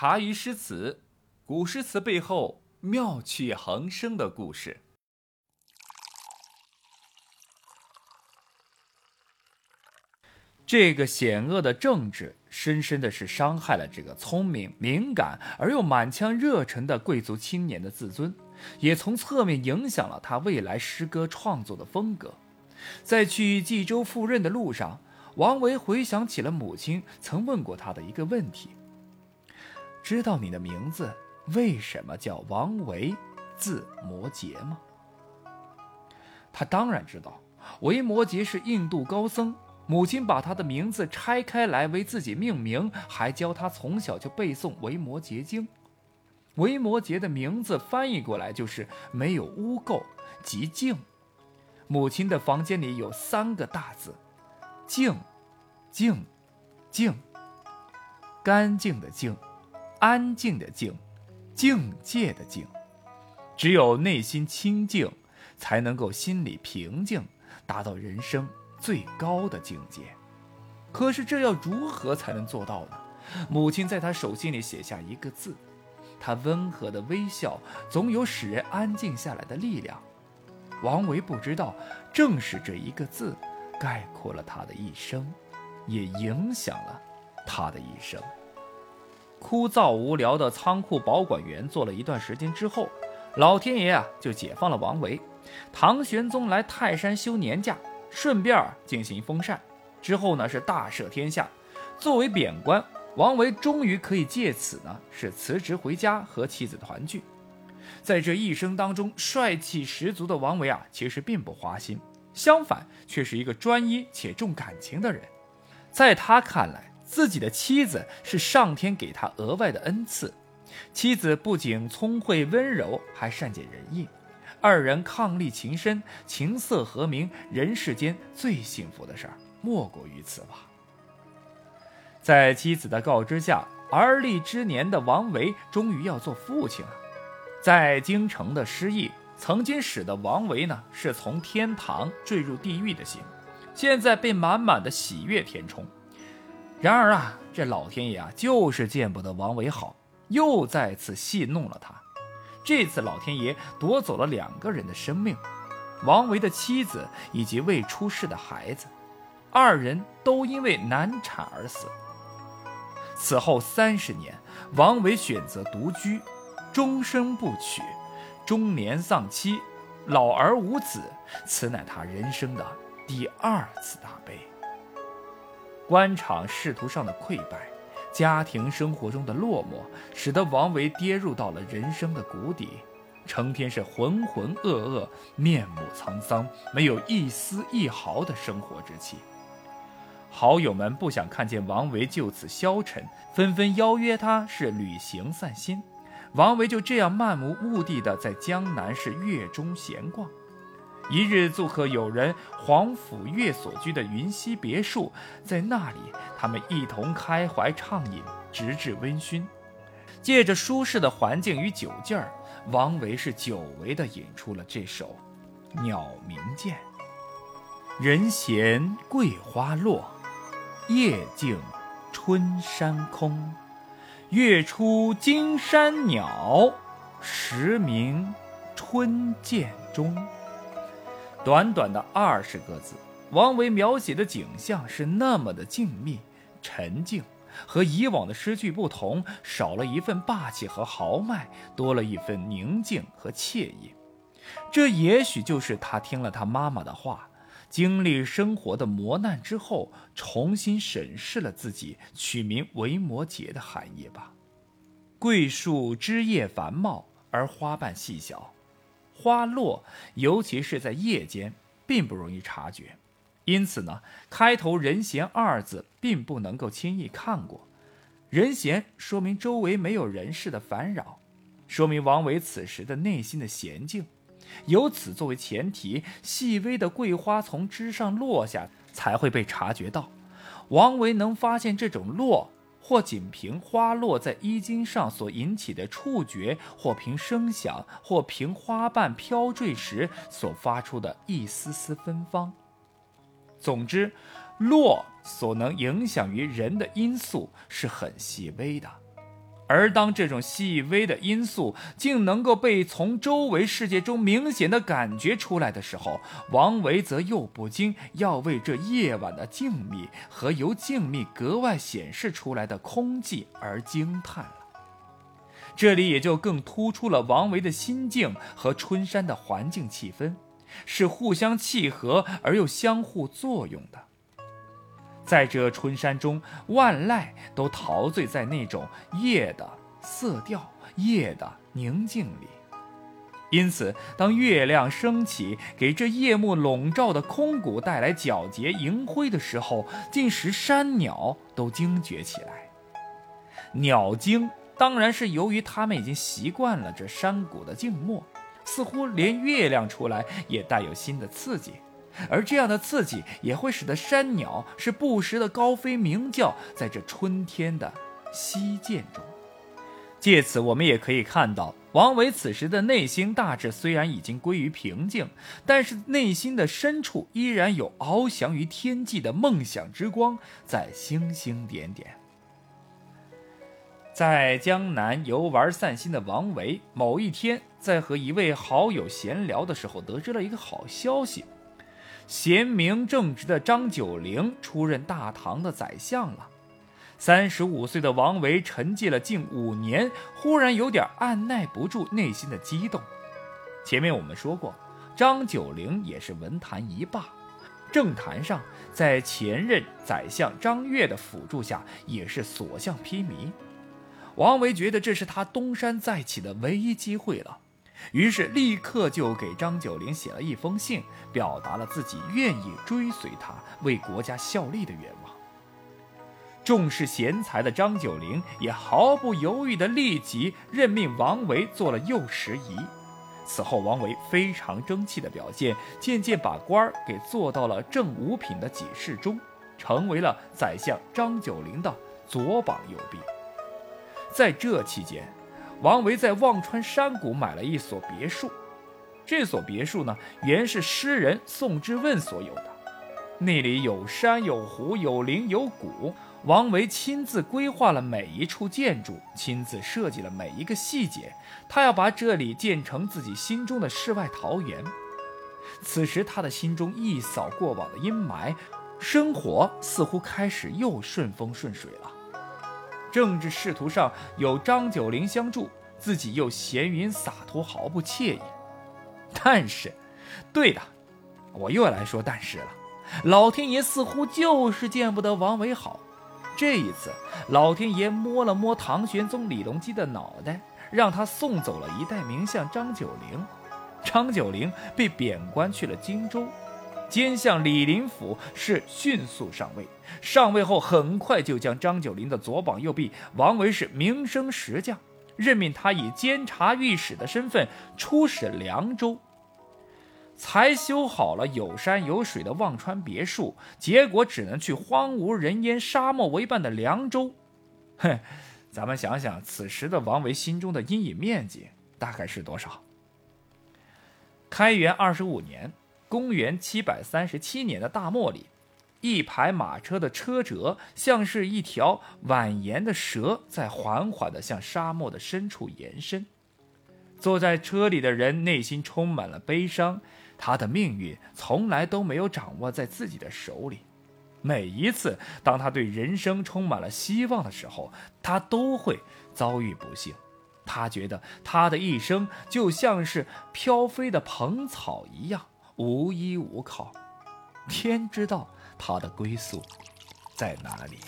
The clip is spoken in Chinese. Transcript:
茶余诗词，古诗词背后妙趣横生的故事。这个险恶的政治，深深的是伤害了这个聪明、敏感而又满腔热忱的贵族青年的自尊，也从侧面影响了他未来诗歌创作的风格。在去冀州赴任的路上，王维回想起了母亲曾问过他的一个问题。知道你的名字为什么叫王维，字摩诘吗？他当然知道，维摩诘是印度高僧，母亲把他的名字拆开来为自己命名，还教他从小就背诵《维摩诘经》。维摩诘的名字翻译过来就是没有污垢，即净。母亲的房间里有三个大字：净，净，净，干净的净。安静的静，境界的境，只有内心清净，才能够心里平静，达到人生最高的境界。可是这要如何才能做到呢？母亲在他手心里写下一个字，他温和的微笑，总有使人安静下来的力量。王维不知道，正是这一个字，概括了他的一生，也影响了他的一生。枯燥无聊的仓库保管员做了一段时间之后，老天爷啊就解放了王维。唐玄宗来泰山休年假，顺便进行封禅。之后呢是大赦天下。作为贬官，王维终于可以借此呢是辞职回家和妻子团聚。在这一生当中，帅气十足的王维啊，其实并不花心，相反却是一个专一且重感情的人。在他看来，自己的妻子是上天给他额外的恩赐，妻子不仅聪慧温柔，还善解人意，二人伉俪情深，琴瑟和鸣，人世间最幸福的事儿莫过于此吧。在妻子的告知下，而立之年的王维终于要做父亲了。在京城的失意，曾经使得王维呢是从天堂坠入地狱的心，现在被满满的喜悦填充。然而啊，这老天爷啊，就是见不得王维好，又再次戏弄了他。这次老天爷夺走了两个人的生命，王维的妻子以及未出世的孩子，二人都因为难产而死。此后三十年，王维选择独居，终生不娶，中年丧妻，老而无子，此乃他人生的第二次大悲。官场仕途上的溃败，家庭生活中的落寞，使得王维跌入到了人生的谷底，成天是浑浑噩噩，面目沧桑，没有一丝一毫的生活之气。好友们不想看见王维就此消沉，纷纷邀约他是旅行散心。王维就这样漫无目的的在江南是月中闲逛。一日做客友人黄甫岳所居的云溪别墅，在那里，他们一同开怀畅饮，直至微醺。借着舒适的环境与酒劲儿，王维是久违的引出了这首《鸟鸣涧》：人闲桂花落，夜静春山空。月出惊山鸟，时鸣春涧中。短短的二十个字，王维描写的景象是那么的静谧、沉静，和以往的诗句不同，少了一份霸气和豪迈，多了一份宁静和惬意。这也许就是他听了他妈妈的话，经历生活的磨难之后，重新审视了自己取名维摩诘的含义吧。桂树枝叶繁茂，而花瓣细小。花落，尤其是在夜间，并不容易察觉，因此呢，开头“人闲”二字并不能够轻易看过。人闲说明周围没有人事的烦扰，说明王维此时的内心的娴静。由此作为前提，细微的桂花从枝上落下，才会被察觉到。王维能发现这种落。或仅凭花落在衣襟上所引起的触觉，或凭声响，或凭花瓣飘坠时所发出的一丝丝芬芳。总之，落所能影响于人的因素是很细微的，而当这种细微的因素竟能够被从周围世界中明显的感觉出来的时候，王维则又不禁要为这夜晚的静谧和由静谧格外显示出来的空寂而惊叹。这里也就更突出了王维的心境和春山的环境气氛，是互相契合而又相互作用的。在这春山中，万籁都陶醉在那种夜的色调、夜的宁静里。因此，当月亮升起，给这夜幕笼罩的空谷带来皎洁银辉的时候，竟使山鸟都惊觉起来。鸟惊，当然是由于它们已经习惯了这山谷的静默，似乎连月亮出来也带有新的刺激。而这样的刺激也会使得山鸟是不时的高飞鸣叫，在这春天的溪涧中。借此，我们也可以看到，王维此时的内心大致虽然已经归于平静，但是内心的深处依然有翱翔于天际的梦想之光在星星点点。在江南游玩散心的王维，某一天在和一位好友闲聊的时候，得知了一个好消息。贤明正直的张九龄出任大唐的宰相了。三十五岁的王维沉寂了近五年，忽然有点按耐不住内心的激动。前面我们说过，张九龄也是文坛一霸，政坛上在前任宰相张悦的辅助下，也是所向披靡。王维觉得这是他东山再起的唯一机会了。于是立刻就给张九龄写了一封信，表达了自己愿意追随他、为国家效力的愿望。重视贤才的张九龄也毫不犹豫地立即任命王维做了右拾遗。此后，王维非常争气的表现，渐渐把官儿给做到了正五品的给事中，成为了宰相张九龄的左膀右臂。在这期间，王维在忘川山谷买了一所别墅，这所别墅呢，原是诗人宋之问所有的。那里有山有湖有林有谷，王维亲自规划了每一处建筑，亲自设计了每一个细节。他要把这里建成自己心中的世外桃源。此时他的心中一扫过往的阴霾，生活似乎开始又顺风顺水了。政治仕途上有张九龄相助，自己又闲云洒脱，毫不惬意。但是，对的，我又来说但是了。老天爷似乎就是见不得王维好。这一次，老天爷摸了摸唐玄宗李隆基的脑袋，让他送走了一代名相张九龄。张九龄被贬官去了荆州。奸相李林甫是迅速上位，上位后很快就将张九龄的左膀右臂王维是名声实降，任命他以监察御史的身份出使凉州。才修好了有山有水的忘川别墅，结果只能去荒无人烟、沙漠为伴的凉州。哼，咱们想想，此时的王维心中的阴影面积大概是多少？开元二十五年。公元七百三十七年的大漠里，一排马车的车辙像是一条蜿蜒的蛇，在缓缓地向沙漠的深处延伸。坐在车里的人内心充满了悲伤，他的命运从来都没有掌握在自己的手里。每一次当他对人生充满了希望的时候，他都会遭遇不幸。他觉得他的一生就像是飘飞的蓬草一样。无依无靠，天知道他的归宿在哪里。